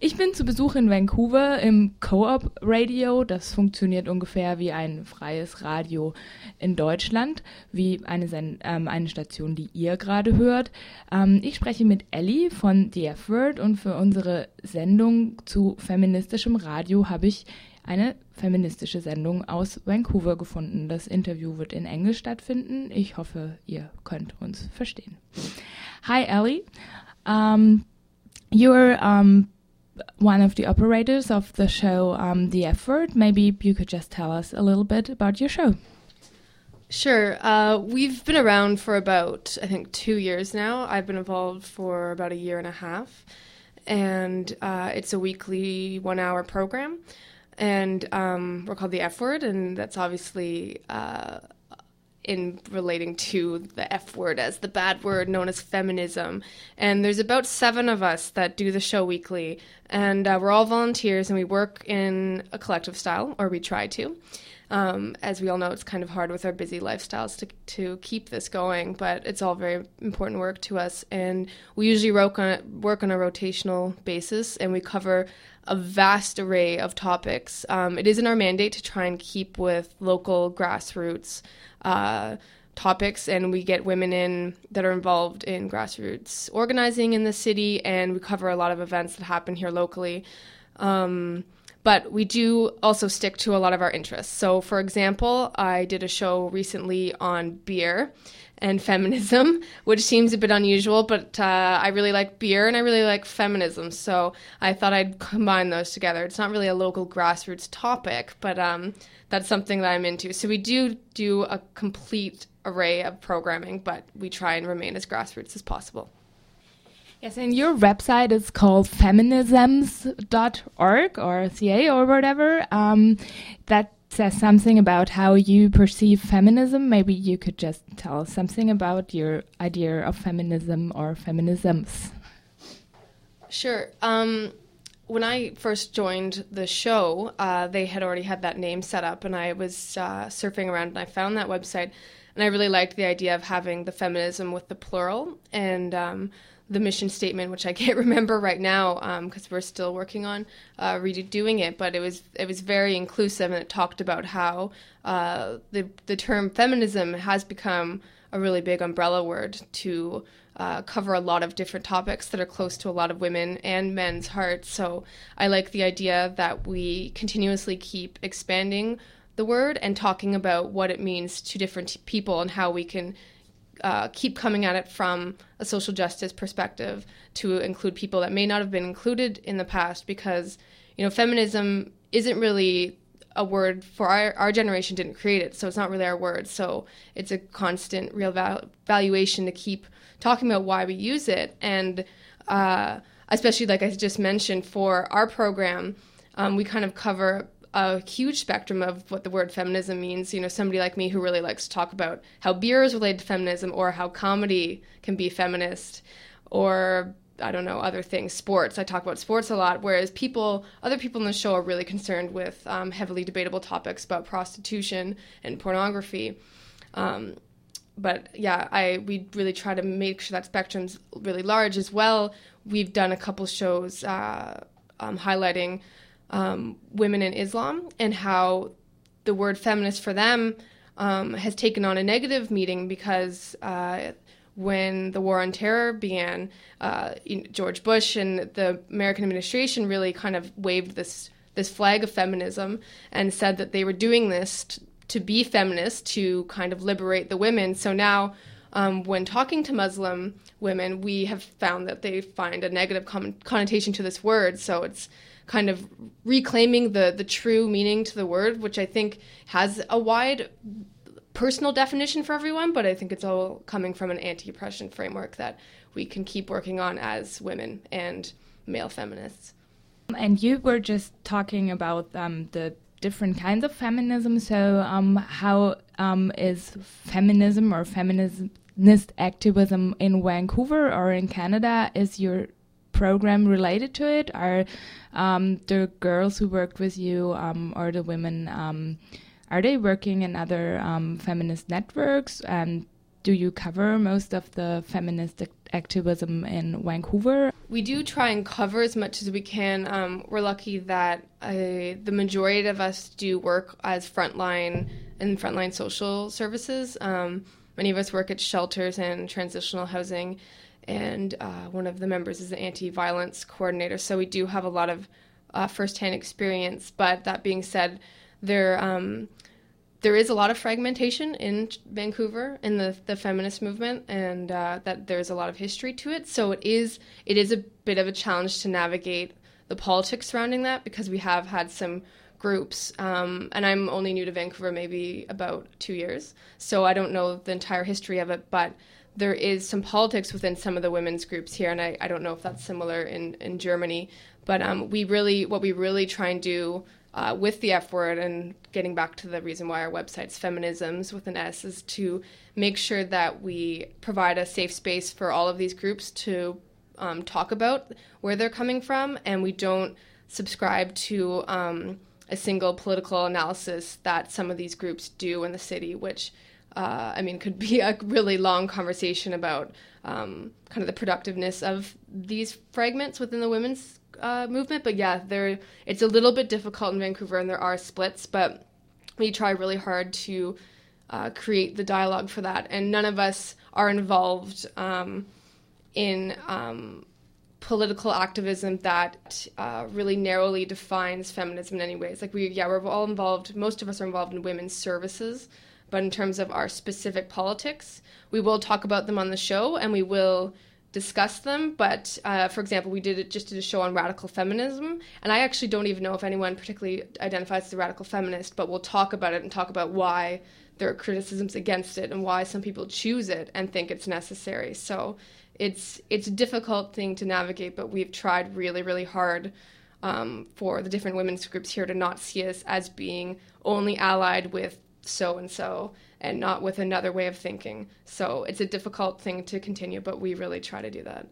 Ich bin zu Besuch in Vancouver im Co-op Radio. Das funktioniert ungefähr wie ein freies Radio in Deutschland, wie eine, ähm, eine Station, die ihr gerade hört. Ähm, ich spreche mit Ellie von The F-Word und für unsere Sendung zu feministischem Radio habe ich eine feministische Sendung aus Vancouver gefunden. Das Interview wird in Englisch stattfinden. Ich hoffe, ihr könnt uns verstehen. Hi, Ellie. Um, you're um, one of the operators of the show um, The F Word. Maybe you could just tell us a little bit about your show. Sure. Uh, we've been around for about, I think, two years now. I've been involved for about a year and a half. And uh, it's a weekly one hour program. And um, we're called The F Word, and that's obviously uh, in relating to the F word as the bad word known as feminism. And there's about seven of us that do the show weekly. And uh, we're all volunteers and we work in a collective style, or we try to. Um, as we all know, it's kind of hard with our busy lifestyles to, to keep this going, but it's all very important work to us. And we usually work on, a, work on a rotational basis and we cover a vast array of topics. Um, it is in our mandate to try and keep with local grassroots uh, topics, and we get women in that are involved in grassroots organizing in the city, and we cover a lot of events that happen here locally. Um, but we do also stick to a lot of our interests. So, for example, I did a show recently on beer and feminism, which seems a bit unusual, but uh, I really like beer and I really like feminism. So I thought I'd combine those together. It's not really a local grassroots topic, but um, that's something that I'm into. So we do do a complete array of programming, but we try and remain as grassroots as possible. Yes, and your website is called feminisms.org or CA or whatever. Um, that says something about how you perceive feminism. Maybe you could just tell us something about your idea of feminism or feminisms. Sure. Um, when I first joined the show, uh, they had already had that name set up, and I was uh, surfing around and I found that website, and I really liked the idea of having the feminism with the plural and um, the mission statement, which I can't remember right now because um, we're still working on uh, redoing it. But it was it was very inclusive, and it talked about how uh, the the term feminism has become a really big umbrella word to uh, cover a lot of different topics that are close to a lot of women and men's hearts. So I like the idea that we continuously keep expanding the word and talking about what it means to different people and how we can uh, keep coming at it from a social justice perspective to include people that may not have been included in the past because you know feminism isn't really a word for our, our generation didn't create it so it's not really our word so it's a constant real val- valuation to keep talking about why we use it. And uh, especially like i just mentioned for our program um, we kind of cover a huge spectrum of what the word feminism means. You know, somebody like me who really likes to talk about how beer is related to feminism or how comedy can be feminist or I don't know, other things, sports. I talk about sports a lot, whereas people, other people in the show are really concerned with um, heavily debatable topics about prostitution and pornography. Um, but yeah, I we really try to make sure that spectrum's really large as well. We've done a couple shows uh, um, highlighting um, women in Islam and how the word feminist for them um, has taken on a negative meaning because uh, when the war on terror began, uh, George Bush and the American administration really kind of waved this this flag of feminism and said that they were doing this t- to be feminist to kind of liberate the women. So now. Um, when talking to Muslim women, we have found that they find a negative con- connotation to this word. So it's kind of reclaiming the the true meaning to the word, which I think has a wide personal definition for everyone, but I think it's all coming from an anti-oppression framework that we can keep working on as women and male feminists. And you were just talking about um, the different kinds of feminism. So, um, how um, is feminism or feminist activism in Vancouver or in Canada? Is your program related to it? Are um, the girls who worked with you um, or the women? Um, are they working in other um, feminist networks? And do you cover most of the feminist activism in Vancouver? We do try and cover as much as we can. Um, we're lucky that uh, the majority of us do work as frontline and frontline social services. Um, many of us work at shelters and transitional housing, and uh, one of the members is an anti-violence coordinator. So we do have a lot of uh, firsthand experience. But that being said, there um, there is a lot of fragmentation in Vancouver in the, the feminist movement, and uh, that there's a lot of history to it. So it is it is a bit of a challenge to navigate the politics surrounding that because we have had some groups, um, and I'm only new to Vancouver, maybe about two years, so I don't know the entire history of it, but there is some politics within some of the women's groups here, and I, I don't know if that's similar in, in Germany, but um, we really what we really try and do uh, with the F word and getting back to the reason why our website's feminisms with an S is to make sure that we provide a safe space for all of these groups to um, talk about where they're coming from, and we don't subscribe to um, a single political analysis that some of these groups do in the city, which uh, I mean could be a really long conversation about um, kind of the productiveness of these fragments within the women's uh, movement. But yeah, there it's a little bit difficult in Vancouver, and there are splits. But we try really hard to uh, create the dialogue for that, and none of us are involved um, in um, political activism that uh, really narrowly defines feminism in any ways. Like we, yeah, we're all involved. Most of us are involved in women's services, but in terms of our specific politics, we will talk about them on the show, and we will discuss them. But uh, for example, we did it just did a show on radical feminism, and I actually don't even know if anyone particularly identifies as a radical feminist, but we'll talk about it and talk about why there are criticisms against it and why some people choose it and think it's necessary. So it's it's a difficult thing to navigate, but we've tried really really hard. Um, for the different women's groups here to not see us as being only allied with so and so and not with another way of thinking. So it's a difficult thing to continue, but we really try to do that.